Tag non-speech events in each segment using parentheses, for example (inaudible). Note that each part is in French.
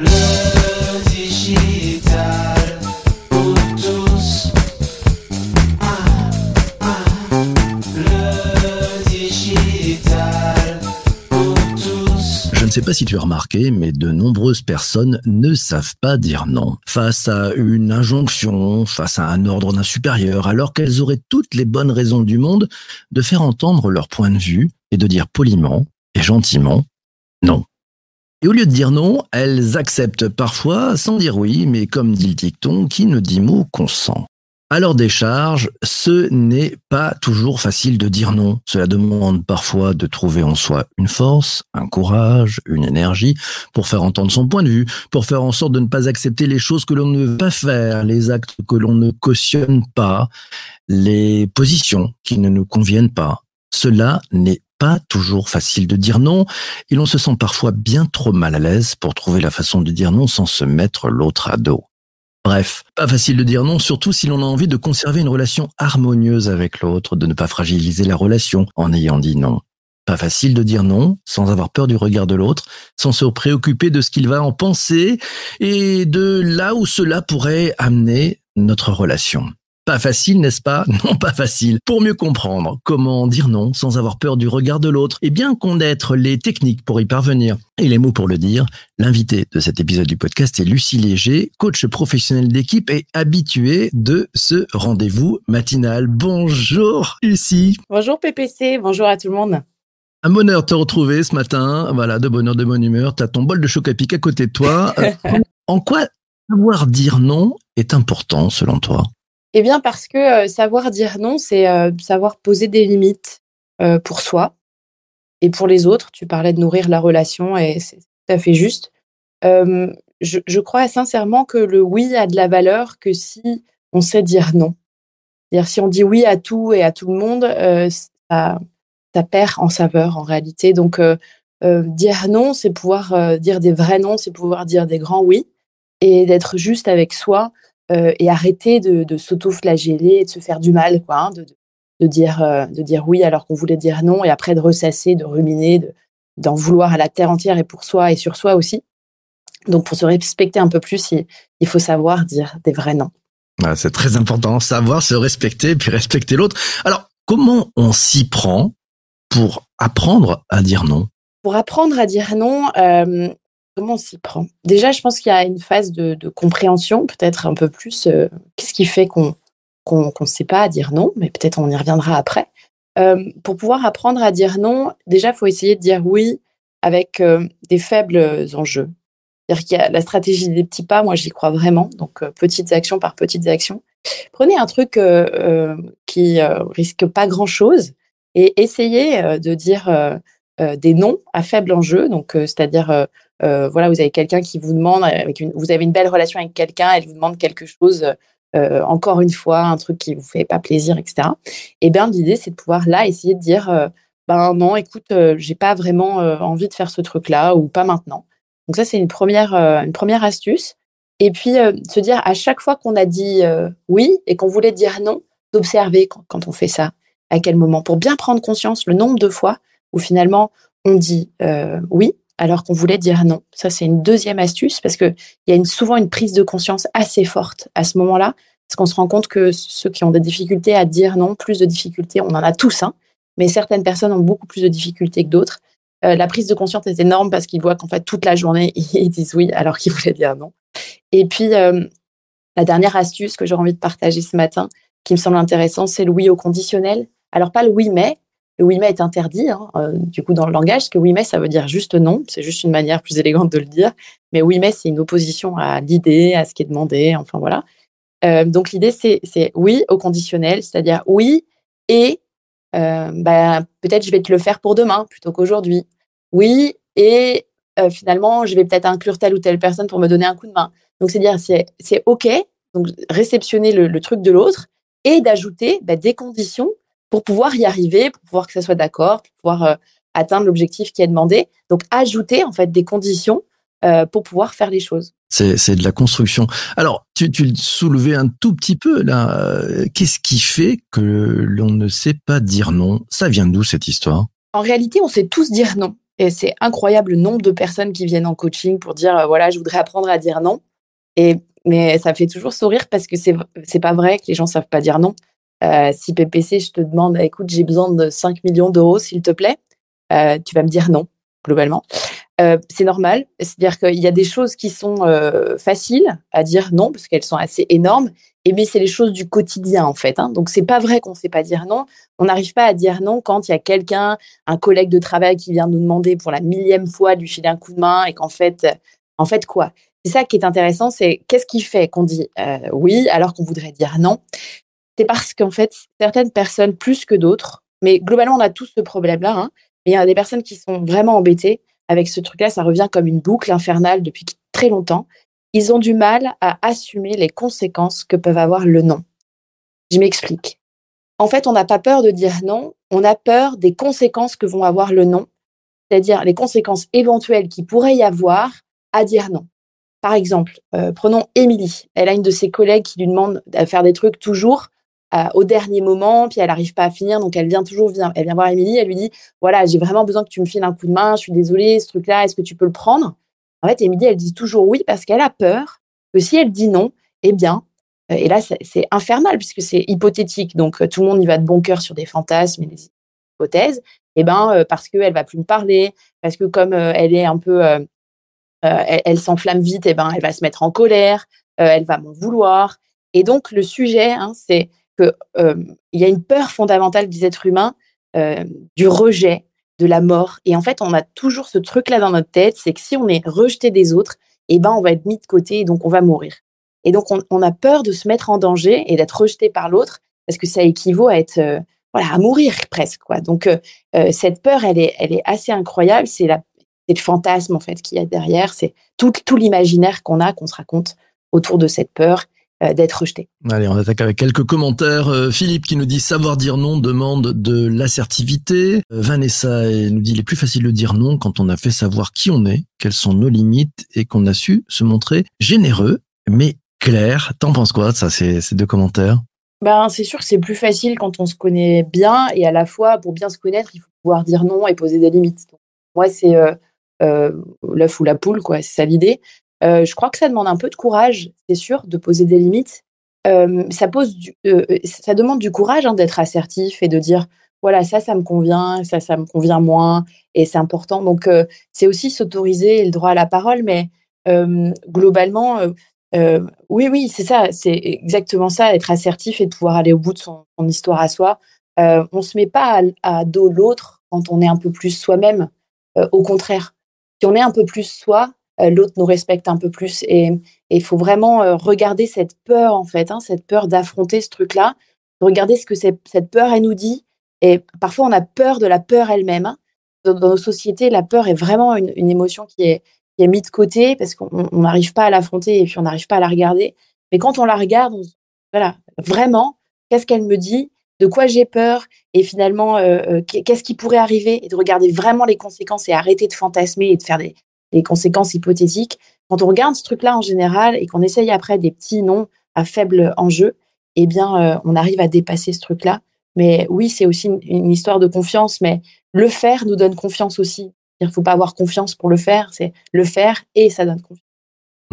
Le digital pour tous. Je ne sais pas si tu as remarqué, mais de nombreuses personnes ne savent pas dire non. Face à une injonction, face à un ordre d'un supérieur, alors qu'elles auraient toutes les bonnes raisons du monde de faire entendre leur point de vue et de dire poliment et gentiment non. Et au lieu de dire non, elles acceptent parfois sans dire oui, mais comme dit le dicton, qui ne dit mot consent. Alors des charges, ce n'est pas toujours facile de dire non. Cela demande parfois de trouver en soi une force, un courage, une énergie pour faire entendre son point de vue, pour faire en sorte de ne pas accepter les choses que l'on ne veut pas faire, les actes que l'on ne cautionne pas, les positions qui ne nous conviennent pas. Cela n'est pas toujours facile de dire non et l'on se sent parfois bien trop mal à l'aise pour trouver la façon de dire non sans se mettre l'autre à dos. Bref, pas facile de dire non, surtout si l'on a envie de conserver une relation harmonieuse avec l'autre, de ne pas fragiliser la relation en ayant dit non. Pas facile de dire non sans avoir peur du regard de l'autre, sans se préoccuper de ce qu'il va en penser et de là où cela pourrait amener notre relation. Pas facile, n'est-ce pas? (laughs) Non, pas facile. Pour mieux comprendre comment dire non sans avoir peur du regard de l'autre et bien connaître les techniques pour y parvenir et les mots pour le dire, l'invité de cet épisode du podcast est Lucie Léger, coach professionnel d'équipe et habituée de ce rendez-vous matinal. Bonjour Lucie. Bonjour PPC, bonjour à tout le monde. Un bonheur de te retrouver ce matin. Voilà, de bonheur, de bonne humeur. Tu as ton bol de choc à pic à côté de toi. (laughs) En quoi savoir dire non est important selon toi? Eh bien parce que euh, savoir dire non, c'est euh, savoir poser des limites euh, pour soi et pour les autres. Tu parlais de nourrir la relation et c'est tout à fait juste. Je, crois sincèrement que le oui a de la valeur que si on sait dire non. C'est-à-dire si on dit oui à tout et à tout le monde, ça, perd en saveur en réalité. Donc dire non, c'est pouvoir dire des vrais non, c'est pouvoir dire des grands oui et d'être juste avec soi euh, et arrêter de, de s'auto-flageller et de se faire du mal, quoi, hein, de, de- dire, euh, de dire oui alors qu'on voulait dire non et après de ressasser, de ruminer, de- d'en vouloir à la terre entière et pour soi et sur soi aussi. Donc pour se respecter un peu plus, il, il faut savoir dire des vrais non. Ah, C'est très important, savoir se respecter puis respecter l'autre. Alors, comment on s'y prend pour apprendre à dire non? Pour apprendre à dire non, euh, comment on s'y prend? Déjà, je pense qu'il y a une phase de, compréhension, peut-être un peu plus. euh, Qu'est-ce qui fait qu'on ne sait pas dire non Mais peut-être on y reviendra après. Euh, pour pouvoir apprendre à dire non, déjà, il faut essayer de dire oui avec euh, des faibles enjeux. C'est-à-dire qu'il y a la stratégie des petits pas, moi j'y crois vraiment, donc petites actions par petites actions. Prenez un truc qui euh, risque pas grand-chose et essayez de dire des noms à faible enjeu. Donc, c'est-à-dire, voilà, vous avez quelqu'un qui vous demande, avec une, vous avez une belle relation avec quelqu'un, elle vous demande quelque chose, euh, encore une fois, un truc qui vous fait pas plaisir, etc. Et bien, l'idée, c'est de pouvoir là essayer de dire, euh, ben non, écoute, euh, j'ai pas vraiment euh, envie de faire ce truc-là ou pas maintenant. Donc ça, c'est une première, euh, une première astuce. Et puis, euh, se dire à chaque fois qu'on a dit euh, oui et qu'on voulait dire non, d'observer quand, quand on fait ça, à quel moment, pour bien prendre conscience le nombre de fois où finalement on dit euh, oui alors qu'on voulait dire non. Ça, c'est une deuxième astuce parce qu'il y a souvent une prise de conscience assez forte à ce moment-là, parce qu'on se rend compte que ceux qui ont des difficultés à dire non, plus de difficultés, on en a tous, hein, mais certaines personnes ont beaucoup plus de difficultés que d'autres. Euh, la prise de conscience est énorme parce qu'ils voient qu'en fait, toute la journée, (laughs) ils disent oui alors qu'ils voulaient dire non. Et puis, euh, la dernière astuce que j'aurais envie de partager ce matin, qui me semble intéressant, c'est le oui au conditionnel. Alors, pas le oui mais, le oui mais est interdit, hein, euh, du coup, dans le langage, parce que oui mais, ça veut dire juste non, c'est juste une manière plus élégante de le dire. Mais oui mais, c'est une opposition à l'idée, à ce qui est demandé, enfin voilà. Euh, donc, l'idée, c'est oui au conditionnel, c'est-à-dire oui et euh, bah, peut-être je vais te le faire pour demain plutôt qu'aujourd'hui. Oui et finalement, je vais peut-être inclure telle ou telle personne pour me donner un coup de main. Donc, c'est dire, c'est c'est OK, donc réceptionner le, le truc de l'autre et d'ajouter bah, des conditions pour pouvoir y arriver, pour pouvoir que ça soit d'accord, pour pouvoir euh, atteindre l'objectif qui est demandé. Donc, ajouter en fait des conditions euh, pour pouvoir faire les choses. C'est de la construction. Alors, tu, tu le soulevais un tout petit peu là. Euh, Qu'est-ce qui fait que l'on ne sait pas dire non? Ça vient d'où cette histoire? En réalité, on sait tous dire non. Et c'est incroyable le nombre de personnes qui viennent en coaching pour dire euh, voilà, je voudrais apprendre à dire non. Et mais ça fait toujours sourire parce que c'est c'est pas vrai que les gens savent pas dire non. Euh, si PPC, je te demande, écoute, j'ai besoin de 5 millions d'euros, s'il te plaît, euh, tu vas me dire non, globalement. Euh, c'est normal. C'est-à-dire qu'il y a des choses qui sont faciles à dire non parce qu'elles sont assez énormes. Et bien, c'est les choses du quotidien en fait. Hein. Donc, c'est pas vrai qu'on ne sait pas dire non. On n'arrive pas à dire non quand il y a quelqu'un, un collègue de travail qui vient nous demander pour la millième fois de lui filer un coup de main et qu'en fait, en fait quoi? C'est ça qui est intéressant, c'est qu'est-ce qui fait qu'on dit oui alors qu'on voudrait dire non? C'est parce qu'en fait, certaines personnes plus que d'autres, mais globalement, on a tous ce problème-là. Hein, mais il y a des personnes qui sont vraiment embêtées avec ce truc-là, ça revient comme une boucle infernale depuis très longtemps. Ils ont du mal à assumer les conséquences que peuvent avoir le non. Je m'explique. En fait, on n'a pas peur de dire non, on a peur des conséquences que vont avoir le non, c'est-à-dire les conséquences éventuelles qui pourrait y avoir à dire non. Par exemple, euh, prenons Émilie. Elle a une de ses collègues qui lui demande de faire des trucs toujours euh, au dernier moment, puis elle n'arrive pas à finir, donc elle vient toujours, elle vient voir Émilie, elle lui dit, voilà, j'ai vraiment besoin que tu me files un coup de main, je suis désolée, ce truc-là, est-ce que tu peux le prendre? En fait, Émilie, elle dit toujours oui parce qu'elle a peur que si elle dit non, eh bien, euh, et là, c'est infernal puisque c'est hypothétique, donc euh, tout le monde y va de bon cœur sur des fantasmes et des hypothèses, eh ben parce qu'elle va plus me parler, parce que comme elle est un peu, elle, s'enflamme vite, eh ben elle va se mettre en colère, elle va m'en vouloir. Et donc le sujet, hein, c'est qu'il euh, y a une peur fondamentale des êtres humains euh, du rejet, de la mort. Et en fait, on a toujours ce truc-là dans notre tête, c'est que si on est rejeté des autres, eh ben, on va être mis de côté et donc on va mourir. Et donc, on, a peur de se mettre en danger et d'être rejeté par l'autre parce que ça équivaut à être, euh, à mourir presque, quoi. Donc, cette peur, elle est, assez incroyable. C'est le fantasme, en fait, qu'il y a derrière. C'est tout, tout l'imaginaire qu'on a, qu'on se raconte autour de cette peur euh, d'être rejeté. Allez, on attaque avec quelques commentaires. Euh, Philippe qui nous dit savoir dire non demande de l'assertivité. Euh, Vanessa nous dit il est plus facile de dire non quand on a fait savoir qui on est, quelles sont nos limites et qu'on a su se montrer généreux mais clair. T'en penses quoi ça, ces, ces deux commentaires? Ben, c'est sûr que c'est plus facile quand on se connaît bien et à la fois, pour bien se connaître, il faut pouvoir dire non et poser des limites. moi, c'est euh, l'œuf ou la poule, quoi. C'est ça l'idée. Euh, je crois que ça demande un peu de courage, c'est sûr, de poser des limites. Euh, ça, pose euh, ça demande du courage hein, d'être assertif et de dire voilà, ça, ça me convient, ça, ça me convient moins, et c'est important. Donc, c'est aussi s'autoriser le droit à la parole, mais globalement, oui, oui, c'est ça, c'est exactement ça, être assertif et de pouvoir aller au bout de son, histoire à soi. on ne se met pas à, à dos l'autre quand on est un peu plus soi-même. au contraire, si on est un peu plus soi, l'autre nous respecte un peu plus. Et il faut vraiment euh, regarder cette peur, en fait, hein, cette peur d'affronter ce truc-là, regarder ce que cette peur, elle nous dit. Et parfois, on a peur de la peur elle-même. Hein. Dans, nos sociétés, la peur est vraiment une, émotion qui est, mise de côté parce qu'on n'arrive pas à l'affronter et puis on n'arrive pas à la regarder. Mais quand on la regarde, on voilà, vraiment, qu'est-ce qu'elle me dit? De quoi j'ai peur? Et finalement euh, qu'est-ce qui pourrait arriver? Et de regarder vraiment les conséquences et arrêter de fantasmer et de faire des, les conséquences hypothétiques. Quand on regarde ce truc-là en général et qu'on essaye après des petits noms à faible enjeu, eh bien, euh, on arrive à dépasser ce truc-là. Mais oui, c'est aussi une, histoire de confiance, mais le faire nous donne confiance aussi. Il ne faut pas avoir confiance pour le faire, c'est le faire et ça donne confiance.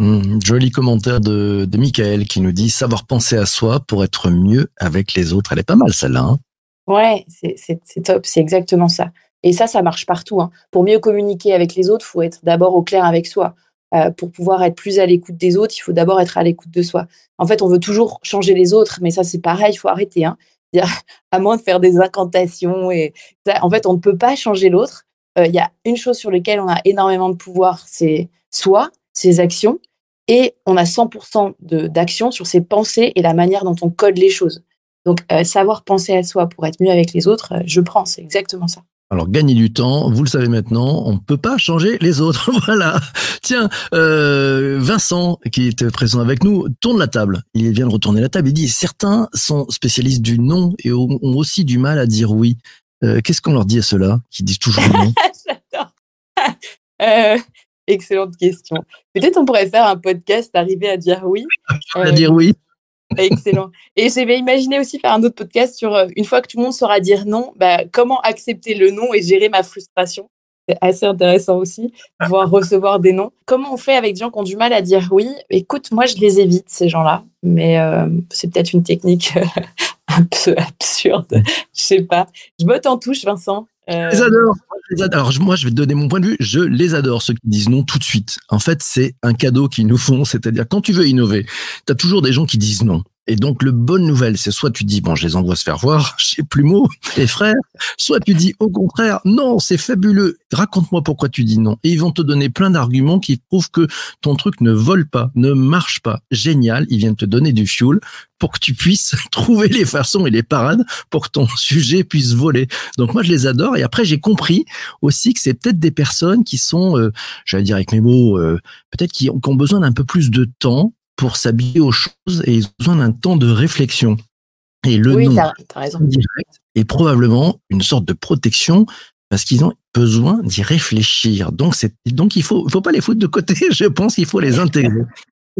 Mmh, joli commentaire de, de Michael qui nous dit savoir penser à soi pour être mieux avec les autres. Elle est pas mal celle-là. Hein ouais, c'est top, c'est exactement ça. Et ça, ça marche partout. Hein. Pour mieux communiquer avec les autres, il faut être d'abord au clair avec soi. Euh, pour pouvoir être plus à l'écoute des autres, il faut d'abord être à l'écoute de soi. En fait, on veut toujours changer les autres, mais ça, c'est pareil, il faut arrêter. Hein. (laughs) À moins de faire des incantations. Et en fait, on ne peut pas changer l'autre. Euh, il y a une chose sur laquelle on a énormément de pouvoir, c'est soi, ses actions. Et on a 100% d'action sur ses pensées et la manière dont on code les choses. Donc, euh, savoir penser à soi pour être mieux avec les autres, je prends, c'est exactement ça. Alors, gagner du temps, vous le savez maintenant, on ne peut pas changer les autres. (laughs) voilà. Tiens, euh, Vincent, qui était présent avec nous, tourne la table. Il vient de retourner la table. Il dit, certains sont spécialistes du non et ont aussi du mal à dire oui. Euh, qu'est-ce qu'on leur dit à ceux-là qui disent toujours non? (laughs) J'adore. (laughs) Euh, excellente question. Peut-être on pourrait faire un podcast, arriver à dire oui. à dire oui. (laughs) Excellent. Et j'avais imaginé aussi faire un autre podcast sur euh, une fois que tout le monde saura dire non, bah, comment accepter le non et gérer ma frustration. c'est assez intéressant aussi, pouvoir (laughs) recevoir des noms. Comment on fait avec des gens qui ont du mal à dire oui? Écoute, moi, je les évite, ces gens-là. Mais euh, c'est peut-être une technique (laughs) un peu absurde. Je sais pas. Je botte en touche, Vincent. Euh, Je les adore. Alors, moi, je vais te donner mon point de vue. Je les adore, ceux qui disent non tout de suite. En fait, c'est un cadeau qu'ils nous font. C'est-à-dire, quand tu veux innover, tu as toujours des gens qui disent non. Et donc, le bonne nouvelle, c'est soit tu dis, bon, je les envoie se faire voir (laughs) chez Plumeau, les frères, soit tu dis, au contraire, non, c'est fabuleux. Raconte-moi pourquoi tu dis non. Et ils vont te donner plein d'arguments qui prouvent que ton truc ne vole pas, ne marche pas. Génial. Ils viennent te donner du fuel pour que tu puisses (laughs) trouver les façons et les parades pour que ton (laughs) sujet puisse voler. Donc moi je les adore et après j'ai compris aussi que c'est peut-être des personnes qui sont, euh, j'allais dire avec mes mots, euh, peut-être qui ont, qui ont besoin d'un peu plus de temps pour s'habiller aux choses et ils ont besoin d'un temps de réflexion. Et le oui, nom as raison. direct est probablement une sorte de protection parce qu'ils ont besoin d'y réfléchir. Donc donc il faut faut pas les foutre de côté. (laughs) Je pense qu'il faut les intégrer.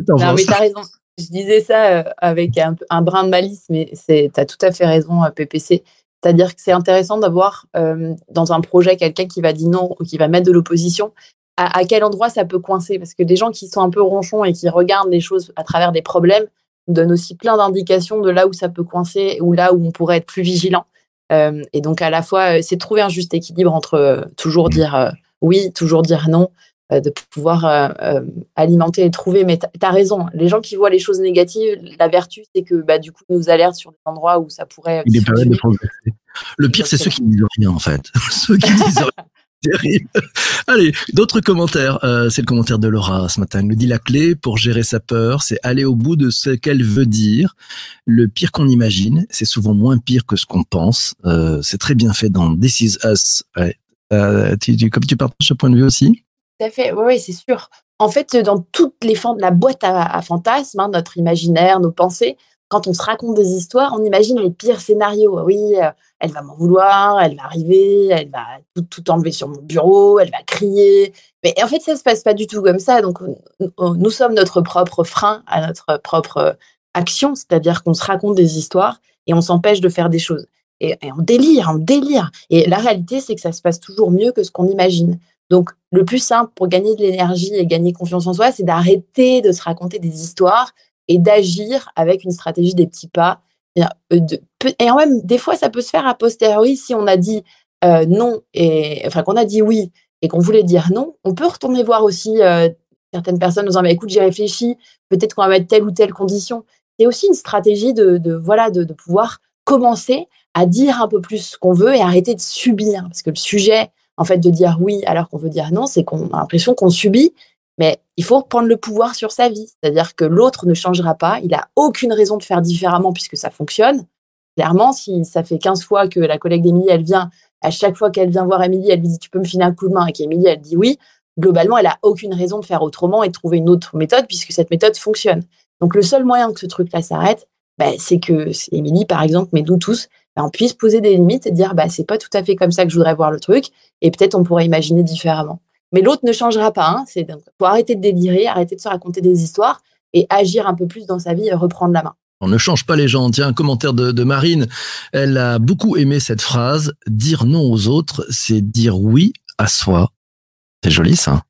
Non, mais t'as raison. Je disais ça euh, avec un, brin de malice, mais c'est t'as tout à fait raison, euh, PPC. C'est-à-dire que c'est intéressant d'avoir euh, dans un projet quelqu'un qui va dire non ou qui va mettre de l'opposition. À, à quel endroit ça peut coincer Parce que des gens qui sont un peu ronchons et qui regardent les choses à travers des problèmes donnent aussi plein d'indications de là où ça peut coincer ou là où on pourrait être plus vigilant. Euh, et donc à la fois, euh, c'est trouver un juste équilibre entre euh, toujours dire oui, toujours dire non, de pouvoir euh, euh, alimenter et trouver. Mais tu as raison, les gens qui voient les choses négatives, la vertu, c'est que bah, du coup, ils nous alertent sur des endroits où ça pourrait. Il est permettent de dysfonctionner. progresser. Le pire, c'est ceux qui disent rien, en fait. (laughs) ceux qui disent rien. (laughs) (laughs) Terrible. Allez, d'autres commentaires. Euh, c'est le commentaire de Laura ce matin. Elle nous dit la clé pour gérer sa peur, c'est aller au bout de ce qu'elle veut dire. Le pire qu'on imagine, c'est souvent moins pire que ce qu'on pense. Euh, c'est très bien fait dans This Is Us. Euh, comme tu partages ce point de vue aussi? Tout à fait, oui, c'est sûr. En fait, dans toutes les fan- la boîte à, à fantasmes, hein, notre imaginaire, nos pensées, quand on se raconte des histoires, on imagine les pires scénarios. Oui, euh, elle va m'en vouloir, elle va arriver, elle va tout, tout enlever sur mon bureau, elle va crier. Mais en fait, ça se passe pas du tout comme ça. Donc, on- on- nous sommes notre propre frein à notre propre euh, action, c'est-à-dire qu'on se raconte des histoires et on s'empêche de faire des choses. Et, et on délire, on délire. Et la réalité, c'est que ça se passe toujours mieux que ce qu'on imagine. Donc, le plus simple pour gagner de l'énergie et gagner confiance en soi, c'est d'arrêter de se raconter des histoires et d'agir avec une stratégie des petits pas. Et, euh, et en même, des fois, ça peut se faire a posteriori si on a dit euh, non et enfin qu'on a dit oui et qu'on voulait dire non. On peut retourner voir aussi euh, certaines personnes en disant bah, écoute, j'ai réfléchi, peut-être qu'on va mettre telle ou telle condition. C'est aussi une stratégie de, de voilà de, de pouvoir commencer à dire un peu plus ce qu'on veut et arrêter de subir parce que le sujet en fait de dire oui alors qu'on veut dire non, c'est qu'on a l'impression qu'on subit, mais il faut reprendre le pouvoir sur sa vie. C'est-à-dire que l'autre ne changera pas, il a aucune raison de faire différemment puisque ça fonctionne. Clairement, si ça fait 15 fois que la collègue d'Émilie, elle vient, à chaque fois qu'elle vient voir Émilie, elle lui dit tu peux me filer un coup de main et qu'Émilie, elle dit oui, globalement, elle a aucune raison de faire autrement et de trouver une autre méthode puisque cette méthode fonctionne. Donc le seul moyen que ce truc-là s'arrête, bah, c'est que Émilie, par exemple, mais nous tous, bah, on puisse poser des limites et dire bah, c'est pas tout à fait comme ça que je voudrais voir le truc et peut-être on pourrait imaginer différemment. Mais l'autre ne changera pas. Hein. C'est donc faut arrêter de délirer, arrêter de se raconter des histoires et agir un peu plus dans sa vie et reprendre la main. On ne change pas les gens. Tiens, un commentaire de, de Marine. Elle a beaucoup aimé cette phrase. Dire non aux autres, c'est dire oui à soi. C'est joli ça.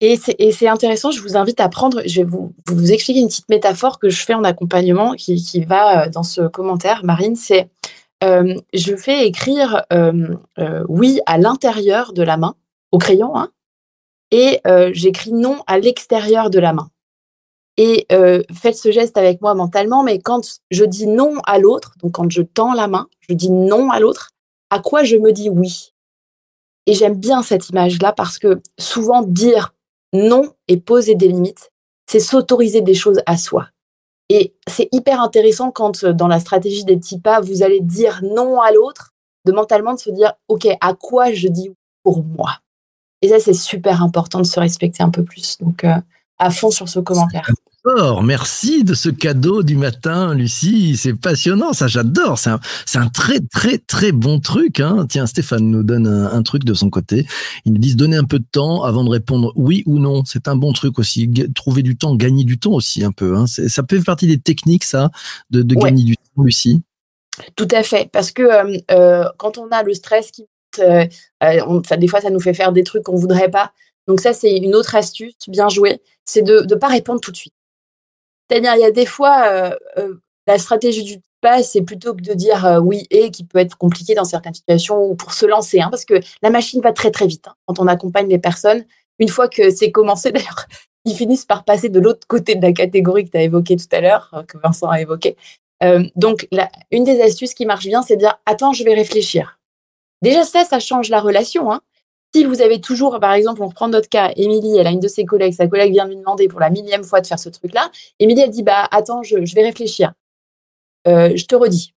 Et c'est, intéressant, je vous invite à prendre, je vais vous, vous expliquer une petite métaphore que je fais en accompagnement qui, qui va euh, dans ce commentaire, Marine, c'est euh, je fais écrire euh, euh, oui à l'intérieur de la main, au crayon, hein, et euh, j'écris non à l'extérieur de la main. Et euh, faites ce geste avec moi mentalement, mais quand je dis non à l'autre, donc quand je tends la main, je dis non à l'autre, à quoi je me dis oui? Et j'aime bien cette image-là parce que souvent dire non et poser des limites, c'est s'autoriser des choses à soi. Et c'est hyper intéressant quand euh, dans la stratégie des petits pas, vous allez dire non à l'autre, de mentalement de se dire, OK, à quoi je dis pour moi? Et ça, c'est super important de se respecter un peu plus. Donc, euh, à fond sur ce commentaire. Merci de ce cadeau du matin, Lucie. C'est passionnant, ça j'adore. C'est un, c'est un très très très bon truc. Hein. Tiens, Stéphane nous donne un, un truc de son côté. Ils nous disent donner un peu de temps avant de répondre oui ou non. C'est un bon truc aussi. Trouver du temps, gagner du temps aussi un peu. Hein. Ça peut faire partie des techniques, ça, de, de Ouais. gagner du temps, Lucie. Tout à fait. Parce que euh, euh, quand on a le stress qui euh, euh, on- ça, des fois, ça nous fait faire des trucs qu'on voudrait pas. Donc ça, c'est une autre astuce, bien jouée, c'est de ne pas répondre tout de suite. C'est-à-dire, il y a des fois, euh, la stratégie du pas, c'est plutôt que de dire oui et qui peut être compliqué dans certaines situations ou pour se lancer, hein, parce que la machine va très très vite hein, quand on accompagne les personnes. Une fois que c'est commencé, (laughs) d'ailleurs, ils finissent par passer de l'autre côté de la catégorie que tu as évoquée tout à l'heure, que Vincent a évoqué. Euh, donc, une des astuces qui marche bien, c'est de dire attends, je vais réfléchir. Déjà, ça, ça change la relation. Hein. Si vous avez toujours, par exemple, on reprend notre cas, Émilie, elle a une de ses collègues, sa collègue vient lui demander pour la millième fois de faire ce truc-là. Émilie, elle dit bah attends, je, vais réfléchir. Euh, je te redis.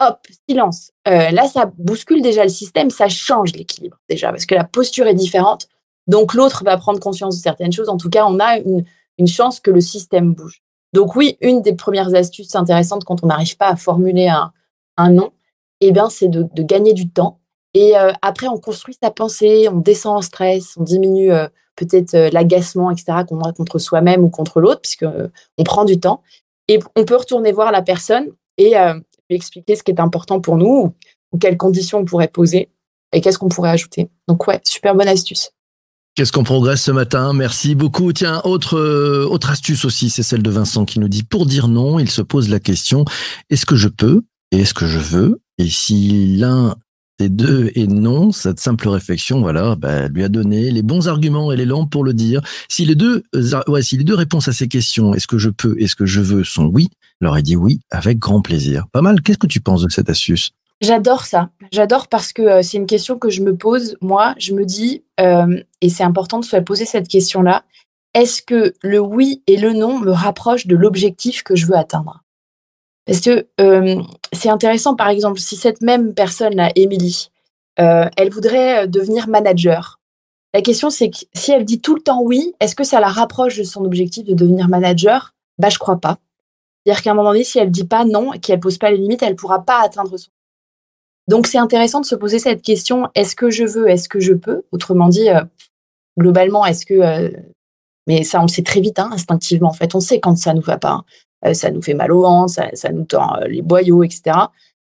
Hop, silence. Euh, là, ça bouscule déjà le système, ça change l'équilibre déjà, parce que la posture est différente. Donc l'autre va prendre conscience de certaines choses. En tout cas, on a une, chance que le système bouge. Donc oui, une des premières astuces intéressantes quand on n'arrive pas à formuler un, un eh bien, c'est de gagner du temps. Et euh, après, on construit sa pensée, on descend en stress, on diminue euh, peut-être euh, l'agacement, etc., qu'on a contre soi-même ou contre l'autre, puisque on prend du temps. Et on peut retourner voir la personne et lui expliquer ce qui est important pour nous, ou, quelles conditions on pourrait poser et qu'est-ce qu'on pourrait ajouter. Donc ouais, super bonne astuce. Qu'est-ce qu'on progresse ce matin? Merci beaucoup. Tiens, autre, autre astuce aussi, c'est celle de Vincent qui nous dit pour dire non, il se pose la question est-ce que je peux et est-ce que je veux? Et si l'un deux est non, cette simple réflexion, voilà, bah, lui a donné les bons arguments et l'élan pour le dire. Si les deux, euh, ouais, si les deux réponses à ces questions, est-ce que je peux, est-ce que je veux, sont oui, aurait dit oui avec grand plaisir. Pas mal. Qu'est-ce que tu penses de cette astuce? J'adore ça. J'adore parce que euh, c'est une question que je me pose. Moi, je me dis, euh, et c'est important de se poser cette question-là, est-ce que le oui et le non me rapprochent de l'objectif que je veux atteindre? Parce que c'est intéressant, par exemple, si cette même personne-là, Émilie, euh, elle voudrait euh, devenir manager. La question, c'est que si elle dit tout le temps oui, est-ce que ça la rapproche de son objectif de devenir manager? Bah, je crois pas. C'est-à-dire qu'à un moment donné, si elle dit pas non qu'elle pose pas les limites, elle pourra pas atteindre son donc c'est intéressant de se poser cette question est-ce que je veux, est-ce que je peux? Autrement dit, euh, globalement, est-ce que mais ça on le sait très vite, hein, instinctivement. En fait, on sait quand ça nous va pas, hein. Ça nous fait mal au ventre, ça, ça nous tend euh, les boyaux, etc.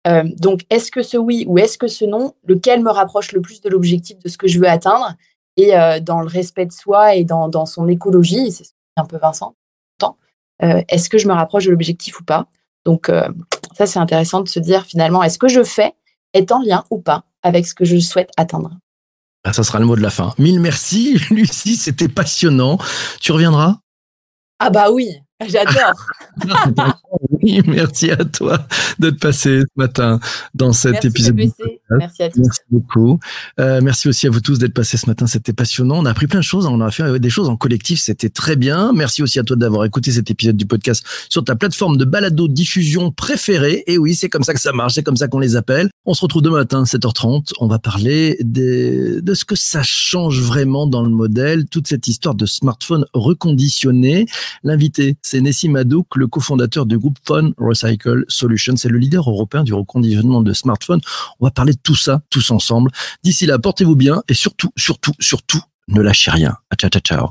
Euh, donc est-ce que ce oui ou est-ce que ce non, lequel me rapproche le plus de l'objectif de ce que je veux atteindre? Et euh, dans le respect de soi et dans, dans son écologie, c'est un peu Vincent, euh, est-ce que je me rapproche de l'objectif ou pas? Donc euh, ça c'est intéressant de se dire finalement est-ce que je fais est en lien ou pas avec ce que je souhaite atteindre? Ah, Ça sera le mot de la fin. Mille merci, (laughs) Lucie, c'était passionnant. Tu reviendras? Ah bah oui, j'adore. (laughs) Oui, merci à toi d'être passé ce matin dans cet Merci épisode. PPC. Merci à tous. Merci beaucoup. Euh, merci aussi à vous tous d'être passés ce matin. C'était passionnant. On a appris plein de choses. On a fait euh, des choses en collectif. C'était très bien. Merci aussi à toi d'avoir écouté cet épisode du podcast sur ta plateforme de balado diffusion préférée. Et oui, c'est comme ça que ça marche. C'est comme ça qu'on les appelle. On se retrouve demain matin, 7h30. On va parler des, de ce que ça change vraiment dans le modèle. Toute cette histoire de smartphone reconditionné. L'invité, c'est Nessim Hadouk, le cofondateur du groupe Phone Recycle Solutions. C'est le leader européen du reconditionnement de smartphones. On va parler de tout ça, tous ensemble. D'ici là, portez-vous bien et surtout, surtout, surtout, ne lâchez rien. Ciao, ciao, ciao.